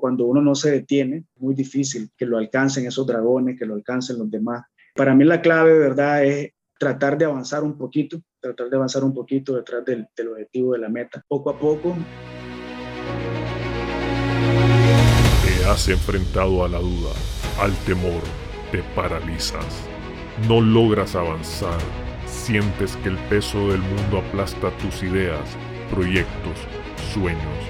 Cuando uno no se detiene, muy difícil que lo alcancen esos dragones, que lo alcancen los demás. Para mí la clave, ¿verdad?, es tratar de avanzar un poquito, tratar de avanzar un poquito detrás del, del objetivo de la meta. Poco a poco. Te has enfrentado a la duda, al temor, te paralizas. No logras avanzar, sientes que el peso del mundo aplasta tus ideas, proyectos, sueños.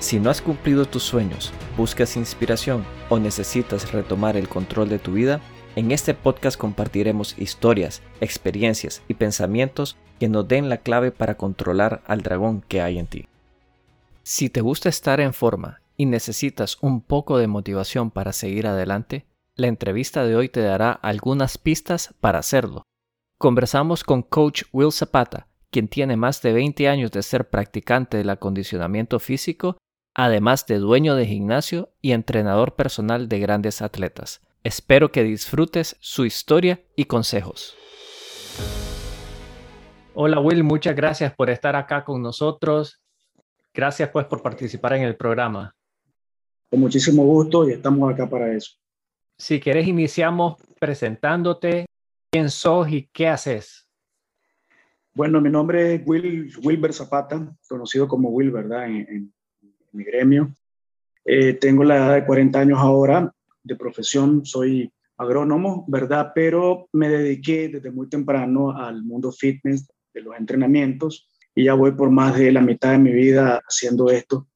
Si no has cumplido tus sueños, buscas inspiración o necesitas retomar el control de tu vida, en este podcast compartiremos historias, experiencias y pensamientos que nos den la clave para controlar al dragón que hay en ti. Si te gusta estar en forma y necesitas un poco de motivación para seguir adelante, la entrevista de hoy te dará algunas pistas para hacerlo. Conversamos con coach Will Zapata, quien tiene más de 20 años de ser practicante del acondicionamiento físico, además de dueño de gimnasio y entrenador personal de grandes atletas. Espero que disfrutes su historia y consejos. Hola Will, muchas gracias por estar acá con nosotros. Gracias pues por participar en el programa. Con muchísimo gusto y estamos acá para eso. Si quieres iniciamos presentándote, quién sos y qué haces. Bueno, mi nombre es Will, Wilber Zapata, conocido como Will, ¿verdad? En, mi gremio. Eh, tengo la edad de 40 años ahora de profesión soy agrónomo, ¿verdad? Pero me dediqué desde muy temprano al mundo fitness, de los entrenamientos, y ya voy por más de la mitad de mi vida haciendo esto,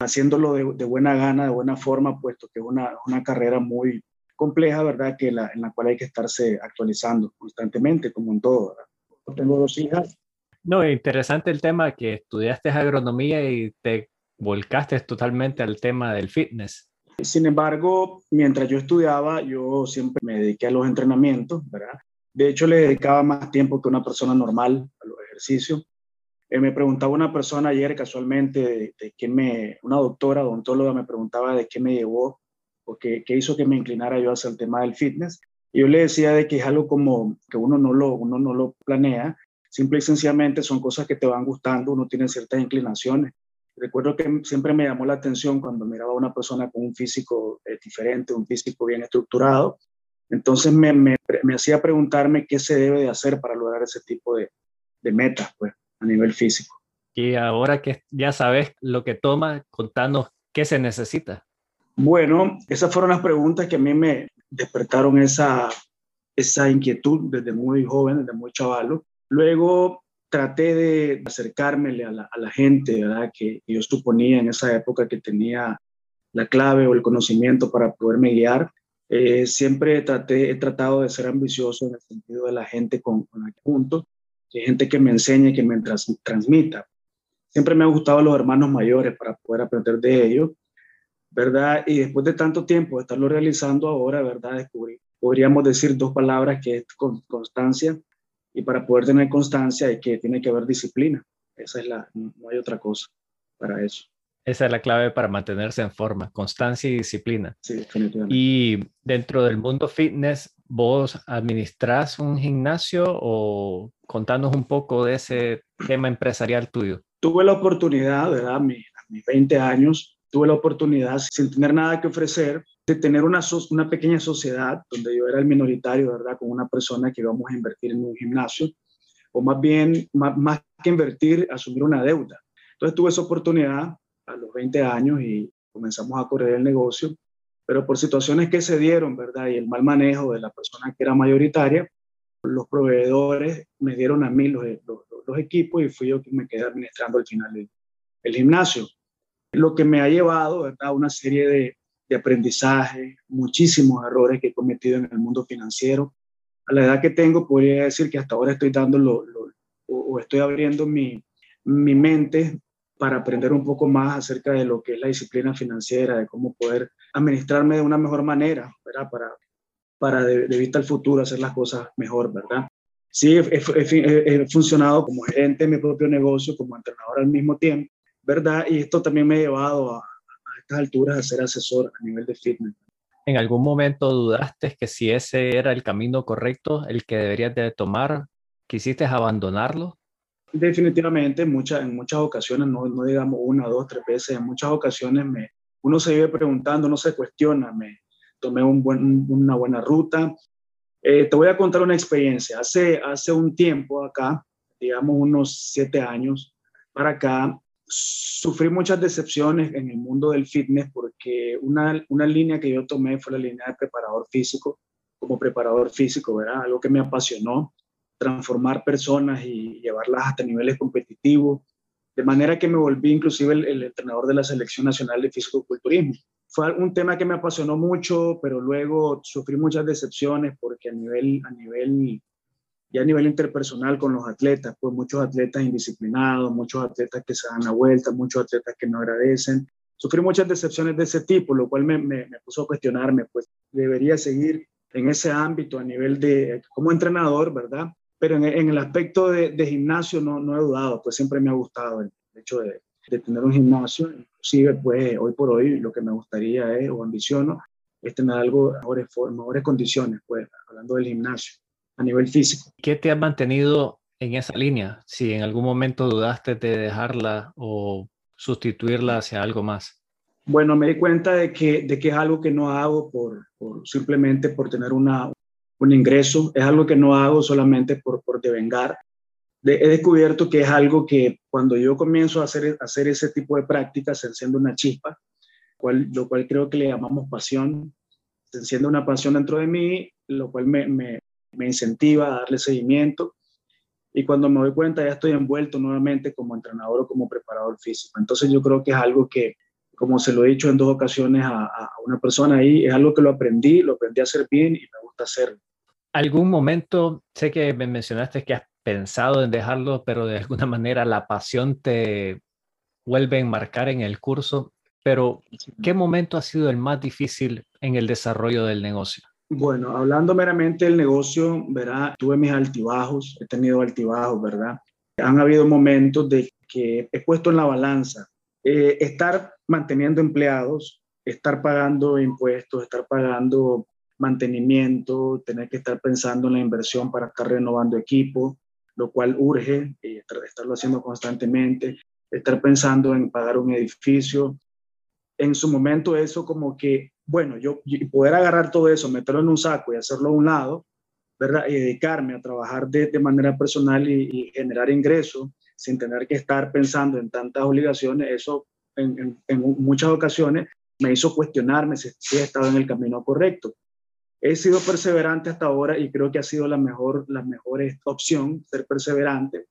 haciéndolo de, buena gana, de buena forma, puesto que es una, una carrera muy compleja, ¿verdad? Que la, en la cual hay que estarse actualizando constantemente, como en todo, ¿verdad? Tengo dos hijas. No, interesante el tema que estudiaste agronomía y te volcaste totalmente al tema del fitness. Sin embargo, mientras yo estudiaba, yo siempre me dediqué a los entrenamientos, ¿verdad? De hecho, le dedicaba más tiempo que una persona normal a los ejercicios. Eh, me preguntaba una persona ayer casualmente de, qué me, una doctora odontóloga me preguntaba de qué me llevó o qué, qué, hizo que me inclinara yo hacia el tema del fitness. Y yo le decía de que es algo como que uno no lo, uno no lo planea, simple y sencillamente son cosas que te van gustando, uno tiene ciertas inclinaciones Recuerdo que siempre me llamó la atención cuando miraba a una persona con un físico eh, diferente, un físico bien estructurado. Entonces me, me, me, hacía preguntarme qué se debe de hacer para lograr ese tipo de, de metas pues, a nivel físico. Y ahora que ya sabes lo que toma, contanos qué se necesita. Bueno, esas fueron las preguntas que a mí me despertaron esa, esa inquietud desde muy joven, desde muy chavalo. Luego traté de acercármele a la, a la gente, ¿verdad? Que yo suponía en esa época que tenía la clave o el conocimiento para poderme guiar. Eh, siempre traté, he tratado de ser ambicioso en el sentido de la gente con, con la que junto, que gente que me enseñe, que me transmita. Siempre me han gustado los hermanos mayores para poder aprender de ellos, ¿verdad? Y después de tanto tiempo de estarlo realizando ahora, ¿verdad? Descubrí, podríamos decir dos palabras que es constancia y para poder tener constancia hay que, tiene que haber disciplina. Esa es la, no hay otra cosa para eso. Esa es la clave para mantenerse en forma, constancia y disciplina. Sí, definitivamente. Y dentro del mundo fitness, ¿vos administras un gimnasio o contanos un poco de ese tema empresarial tuyo? Tuve la oportunidad, ¿verdad? A mis, a mis 20 años, tuve la oportunidad, sin tener nada que ofrecer, de tener una, una pequeña sociedad donde yo era el minoritario, ¿verdad? Con una persona que íbamos a invertir en un gimnasio, o más bien, más, más que invertir, asumir una deuda. Entonces tuve esa oportunidad a los 20 años y comenzamos a correr el negocio, pero por situaciones que se dieron, ¿verdad? Y el mal manejo de la persona que era mayoritaria, los proveedores me dieron a mí los, los, los equipos y fui yo quien me quedé administrando al final el, el gimnasio. Lo que me ha llevado, ¿verdad? Una serie de, de aprendizaje, muchísimos errores que he cometido en el mundo financiero. A la edad que tengo, podría decir que hasta ahora estoy dando lo, o estoy abriendo mi, mi mente para aprender un poco más acerca de lo que es la disciplina financiera, de cómo poder administrarme de una mejor manera, ¿verdad? Para para de, vista al futuro hacer las cosas mejor, ¿verdad? Sí, he, funcionado como gerente de mi propio negocio, como entrenador al mismo tiempo, ¿verdad? Y esto también me ha llevado a estas alturas a ser asesor a nivel de fitness. ¿En algún momento dudaste que si ese era el camino correcto, el que deberías de tomar? ¿Quisiste abandonarlo? Definitivamente, en muchas, en muchas ocasiones, no, no digamos una, dos, tres veces, en muchas ocasiones me, uno se vive preguntando, no se cuestiona, me tomé un buen, una buena ruta. Eh, te voy a contar una experiencia. Hace, hace un tiempo acá, digamos unos siete años para acá, sufrí muchas decepciones en el mundo del fitness porque una, una línea que yo tomé fue la línea de preparador físico, como preparador físico, ¿verdad? Algo que me apasionó, transformar personas y llevarlas hasta niveles competitivos, de manera que me volví inclusive el, entrenador de la Selección Nacional de Físico-Culturismo. Fue un tema que me apasionó mucho, pero luego sufrí muchas decepciones porque a nivel, a nivel ya a nivel interpersonal con los atletas, pues muchos atletas indisciplinados, muchos atletas que se dan la vuelta, muchos atletas que no agradecen. Sufrí muchas decepciones de ese tipo, lo cual me, me, puso a cuestionarme, pues debería seguir en ese ámbito a nivel de, como entrenador, ¿verdad? Pero en, en el aspecto de, de, gimnasio no, no he dudado, pues siempre me ha gustado el, hecho de, de, tener un gimnasio, inclusive pues hoy por hoy lo que me gustaría es, o ambiciono, es tener algo, mejores, mejores condiciones, pues hablando del gimnasio a nivel físico. ¿Qué te ha mantenido en esa línea? Si en algún momento dudaste de dejarla o sustituirla hacia algo más. Bueno, me di cuenta de que, de que es algo que no hago por, por simplemente por tener una, un ingreso, es algo que no hago solamente por, por devengar. he descubierto que es algo que cuando yo comienzo a hacer, hacer ese tipo de prácticas se enciende una chispa, cual, lo cual creo que le llamamos pasión. Se enciende una pasión dentro de mí, lo cual me, me, me incentiva a darle seguimiento y cuando me doy cuenta ya estoy envuelto nuevamente como entrenador o como preparador físico. Entonces yo creo que es algo que, como se lo he dicho en dos ocasiones a, una persona ahí, es algo que lo aprendí, lo aprendí a hacer bien y me gusta hacerlo. ¿Algún momento, sé que me mencionaste que has pensado en dejarlo, pero de alguna manera la pasión te vuelve a enmarcar en el curso, pero ¿qué momento ha sido el más difícil en el desarrollo del negocio? Bueno, hablando meramente del negocio, ¿verdad? Tuve mis altibajos, he tenido altibajos, ¿verdad? Han habido momentos de que he puesto en la balanza eh, estar manteniendo empleados, estar pagando impuestos, estar pagando mantenimiento, tener que estar pensando en la inversión para estar renovando equipo, lo cual urge eh, estarlo haciendo constantemente, estar pensando en pagar un edificio. En su momento eso como que bueno, yo poder agarrar todo eso, meterlo en un saco y hacerlo a un lado, ¿verdad? Y dedicarme a trabajar de, manera personal y, generar ingresos sin tener que estar pensando en tantas obligaciones, eso en, muchas ocasiones me hizo cuestionarme si, he estado en el camino correcto. He sido perseverante hasta ahora y creo que ha sido la mejor, la mejor opción ser perseverante,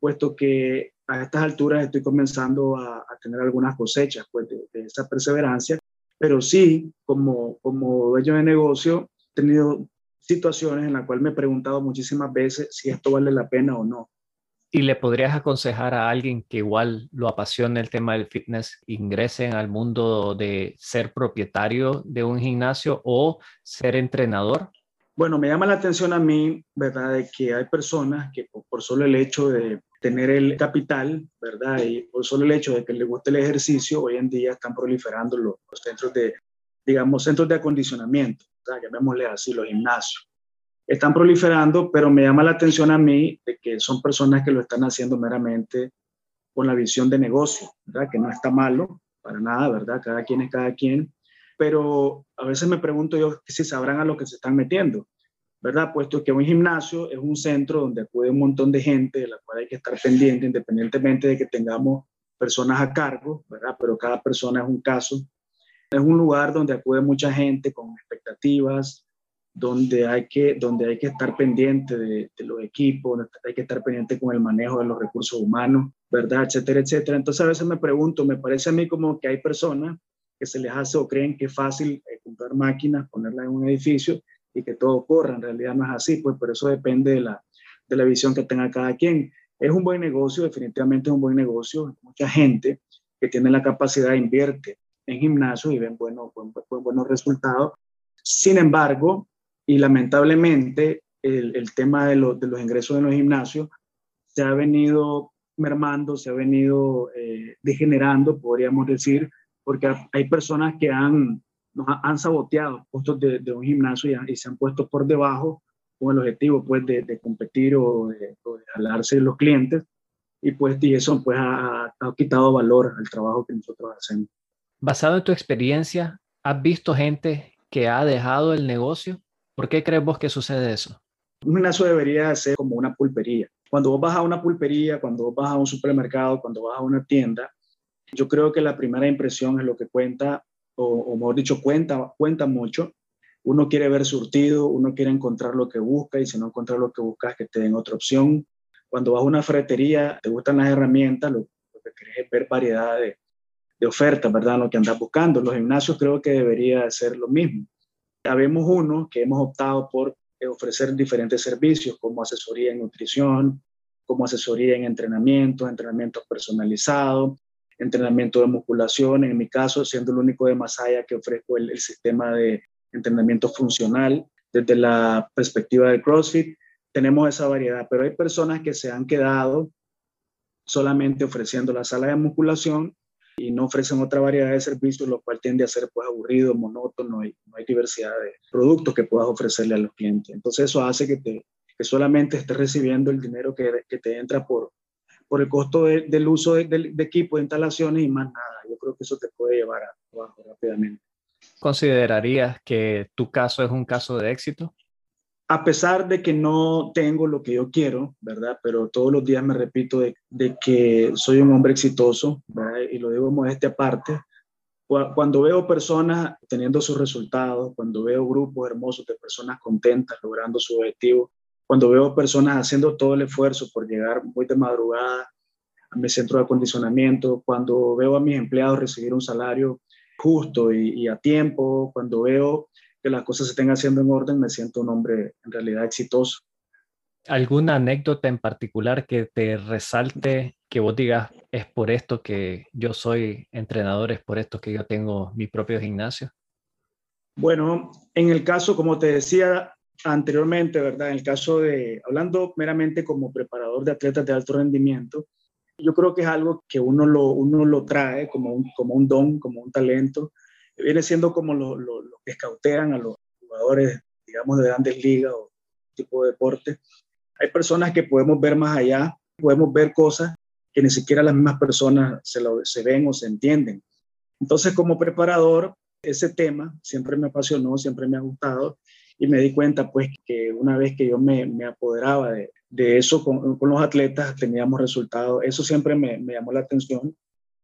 puesto que a estas alturas estoy comenzando a, tener algunas cosechas pues, de esa perseverancia pero sí, como, como dueño de negocio, he tenido situaciones en las cuales me he preguntado muchísimas veces si esto vale la pena o no. ¿Y le podrías aconsejar a alguien que igual lo apasiona el tema del fitness, ingresen al mundo de ser propietario de un gimnasio o ser entrenador? Bueno, me llama la atención a mí, ¿verdad?, de que hay personas que por, solo el hecho de tener el capital, ¿verdad? Y por solo el hecho de que les guste el ejercicio, hoy en día están proliferando los, centros de, digamos, centros de acondicionamiento, ¿verdad? llamémosle así, los gimnasios. Están proliferando, pero me llama la atención a mí de que son personas que lo están haciendo meramente con la visión de negocio, ¿verdad? Que no está malo, para nada, ¿verdad? Cada quien es cada quien, pero a veces me pregunto yo si sabrán a lo que se están metiendo, ¿verdad? Puesto que un gimnasio es un centro donde acude un montón de gente, de la cual hay que estar pendiente, independientemente de que tengamos personas a cargo, ¿verdad? Pero cada persona es un caso. Es un lugar donde acude mucha gente con expectativas, donde hay que, donde hay que estar pendiente de, de los equipos, hay que estar pendiente con el manejo de los recursos humanos, ¿verdad? Etcétera, etcétera. Entonces a veces me pregunto, me parece a mí como que hay personas que se les hace o creen que es fácil eh, comprar máquinas, ponerlas en un edificio y que todo corra. En realidad no es así, pues por eso depende de la, de la visión que tenga cada quien. Es un buen negocio, definitivamente es un buen negocio. Mucha gente que tiene la capacidad de invierte en gimnasio y ven buenos, buenos resultados. Sin embargo, y lamentablemente el, tema de, de, los ingresos en los gimnasios se ha venido mermando, se ha venido eh, degenerando, podríamos decir, porque hay personas que han, han saboteado costos de, un gimnasio y, se han puesto por debajo con el objetivo pues, de, competir o de, jalarse los clientes y pues y eso pues ha, ha, quitado valor al trabajo que nosotros hacemos. Basado en tu experiencia, ¿has visto gente que ha dejado el negocio? ¿Por qué crees vos que sucede eso? Un gimnasio debería ser como una pulpería. Cuando vos vas a una pulpería, cuando vos vas a un supermercado, cuando vas a una tienda, yo creo que la primera impresión es lo que cuenta, o, mejor dicho, cuenta, cuenta mucho. Uno quiere ver surtido, uno quiere encontrar lo que busca y si no encuentras lo que buscas, que te den otra opción. Cuando vas a una ferretería, te gustan las herramientas, lo, que quieres es ver variedad de, de ofertas, ¿verdad? Lo que andas buscando. Los gimnasios creo que debería ser lo mismo. Habemos uno que hemos optado por ofrecer diferentes servicios como asesoría en nutrición, como asesoría en entrenamiento, entrenamiento personalizado, entrenamiento de musculación, en mi caso siendo el único de Masaya que ofrezco el, sistema de entrenamiento funcional desde la perspectiva del CrossFit, tenemos esa variedad, pero hay personas que se han quedado solamente ofreciendo la sala de musculación y no ofrecen otra variedad de servicios, lo cual tiende a ser pues aburrido, monótono y no hay diversidad de productos que puedas ofrecerle a los clientes. Entonces eso hace que, te, que solamente estés recibiendo el dinero que, que te entra por, por el costo del uso de, de, equipo, de instalaciones y más nada. Yo creo que eso te puede llevar a abajo rápidamente. ¿Considerarías que tu caso es un caso de éxito? a pesar de que no tengo lo que yo quiero, ¿verdad? Pero todos los días me repito de, que soy un hombre exitoso, ¿verdad? Y lo digo modestia aparte. Cuando veo personas teniendo sus resultados, cuando veo grupos hermosos de personas contentas logrando su objetivo, cuando veo personas haciendo todo el esfuerzo por llegar muy de madrugada a mi centro de acondicionamiento, cuando veo a mis empleados recibir un salario justo y, y a tiempo, cuando veo que las cosas se estén haciendo en orden, me siento un hombre en realidad exitoso. ¿Alguna anécdota en particular que te resalte, que vos digas, es por esto que yo soy entrenador, es por esto que yo tengo mi propio gimnasio? Bueno, en el caso, como te decía anteriormente, ¿verdad? En el caso de, hablando meramente como preparador de atletas de alto rendimiento, yo creo que es algo que uno lo, uno lo trae como un, como un don, como un talento, viene siendo como lo, lo, que escautean a los jugadores, digamos, de grandes ligas o tipo de deporte. Hay personas que podemos ver más allá, podemos ver cosas que ni siquiera las mismas personas se, lo, se ven o se entienden. Entonces, como preparador, ese tema siempre me apasionó, siempre me ha gustado y me di cuenta pues que una vez que yo me, me apoderaba de, de eso con, con, los atletas, teníamos resultados. Eso siempre me, me llamó la atención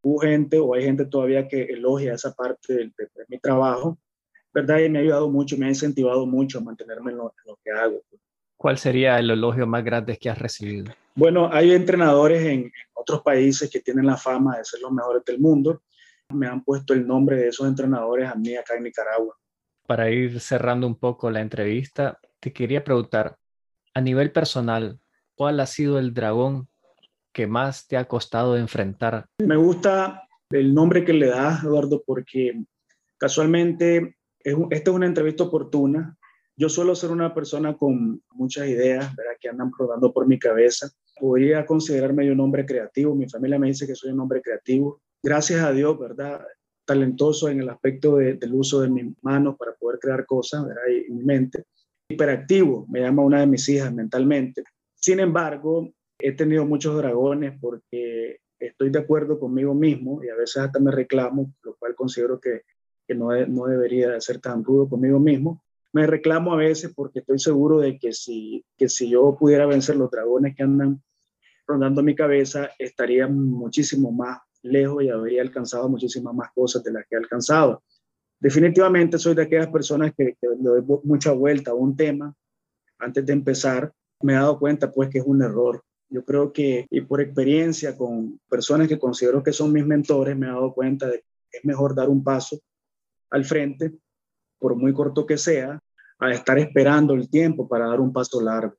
hubo gente o hay gente todavía que elogia esa parte de, mi trabajo, ¿verdad? Y me ha ayudado mucho, me ha incentivado mucho a mantenerme en lo, que hago. ¿Cuál sería el elogio más grande que has recibido? Bueno, hay entrenadores en, otros países que tienen la fama de ser los mejores del mundo. Me han puesto el nombre de esos entrenadores a mí acá en Nicaragua. Para ir cerrando un poco la entrevista, te quería preguntar, a nivel personal, ¿cuál ha sido el dragón que más te ha costado enfrentar? Me gusta el nombre que le das, Eduardo, porque casualmente es esta es una entrevista oportuna. Yo suelo ser una persona con muchas ideas ¿verdad? que andan rodando por mi cabeza. Podría considerarme un hombre creativo. Mi familia me dice que soy un hombre creativo. Gracias a Dios, ¿verdad? Talentoso en el aspecto del uso de mis manos para poder crear cosas, ¿verdad? Y, mi mente. Hiperactivo, me llama una de mis hijas mentalmente. Sin embargo, he tenido muchos dragones porque estoy de acuerdo conmigo mismo y a veces hasta me reclamo, lo cual considero que, no debería ser tan rudo conmigo mismo. Me reclamo a veces porque estoy seguro de que si, que si yo pudiera vencer los dragones que andan rondando mi cabeza, estaría muchísimo más lejos y habría alcanzado muchísimas más cosas de las que he alcanzado. Definitivamente soy de aquellas personas que, que le doy mucha vuelta a un tema antes de empezar. Me he dado cuenta pues que es un error yo creo que, y por experiencia con personas que considero que son mis mentores, me he dado cuenta de que es mejor dar un paso al frente, por muy corto que sea, a estar esperando el tiempo para dar un paso largo.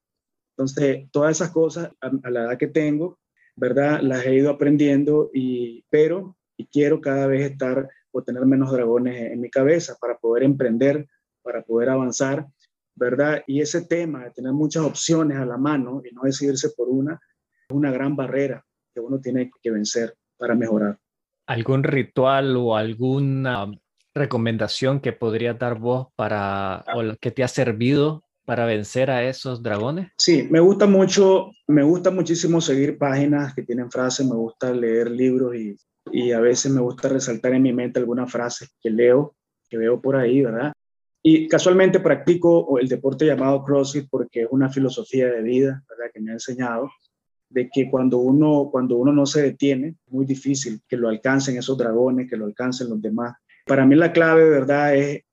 Entonces, todas esas cosas a, la edad que tengo, ¿verdad? Las he ido aprendiendo, y, pero y quiero cada vez estar o tener menos dragones en mi cabeza para poder emprender, para poder avanzar ¿verdad? Y ese tema de tener muchas opciones a la mano y no decidirse por una, es una gran barrera que uno tiene que vencer para mejorar. ¿Algún ritual o alguna recomendación que podría dar vos para o que te ha servido para vencer a esos dragones? Sí, me gusta mucho, me gusta muchísimo seguir páginas que tienen frases, me gusta leer libros y, y a veces me gusta resaltar en mi mente algunas frases que leo, que veo por ahí, ¿verdad? Y casualmente practico el deporte llamado CrossFit porque es una filosofía de vida, ¿verdad? Que me ha enseñado de que cuando uno, cuando uno no se detiene, es muy difícil que lo alcancen esos dragones, que lo alcancen los demás. Para mí la clave, ¿verdad? Es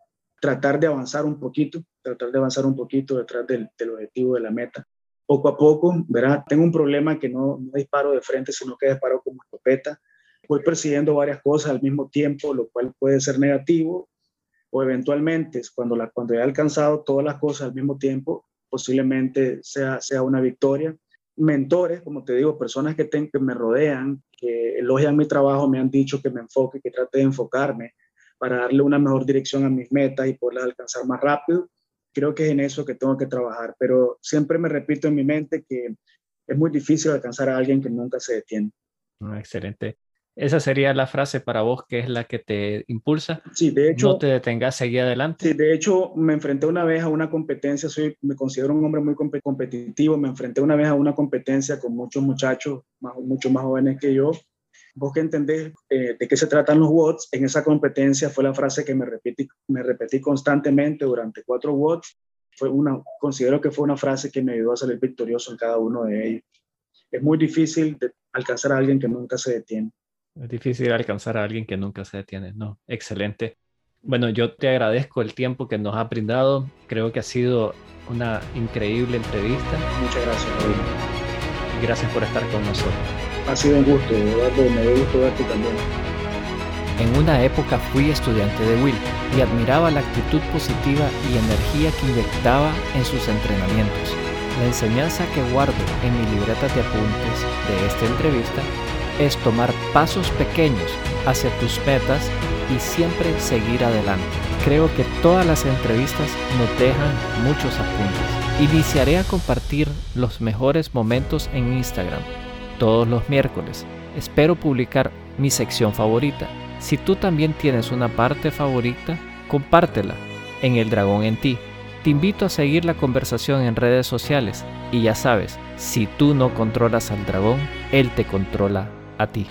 tratar de avanzar un poquito, tratar de avanzar un poquito detrás del, del objetivo de la meta. Poco a poco, ¿verdad? Tengo un problema que no, no disparo de frente, sino que disparo como escopeta. Voy persiguiendo varias cosas al mismo tiempo, lo cual puede ser negativo o eventualmente cuando, la, cuando he alcanzado todas las cosas al mismo tiempo, posiblemente sea, sea una victoria. Mentores, como te digo, personas que, que me rodean, que elogian mi trabajo, me han dicho que me enfoque, que trate de enfocarme para darle una mejor dirección a mis metas y poderlas alcanzar más rápido. Creo que es en eso que tengo que trabajar, pero siempre me repito en mi mente que es muy difícil alcanzar a alguien que nunca se detiene. Ah, excelente. Esa sería la frase para vos que es la que te impulsa. Sí, de hecho. No te detengas, seguí adelante. Sí, de hecho, me enfrenté una vez a una competencia, soy, me considero un hombre muy competitivo, me enfrenté una vez a una competencia con muchos muchachos, más, mucho más jóvenes que yo. Vos que entendés eh, de qué se tratan los WOTS, en esa competencia fue la frase que me repetí, me repetí constantemente durante cuatro WOTS. Fue una, considero que fue una frase que me ayudó a salir victorioso en cada uno de ellos. Es muy difícil de alcanzar a alguien que nunca se detiene. Es difícil alcanzar a alguien que nunca se detiene. No, excelente. Bueno, yo te agradezco el tiempo que nos ha brindado. Creo que ha sido una increíble entrevista. Muchas gracias, David. Y gracias por estar con nosotros. Ha sido un gusto, Eduardo. Me dio gusto verte también. En una época fui estudiante de Will y admiraba la actitud positiva y energía que inyectaba en sus entrenamientos. La enseñanza que guardo en mi libreta de apuntes de esta entrevista es tomar pasos pequeños hacia tus metas y siempre seguir adelante. Creo que todas las entrevistas nos dejan muchos apuntes. Iniciaré a compartir los mejores momentos en Instagram todos los miércoles. Espero publicar mi sección favorita. Si tú también tienes una parte favorita, compártela en El Dragón en ti. Te invito a seguir la conversación en redes sociales y ya sabes, si tú no controlas al dragón, él te controla a ti.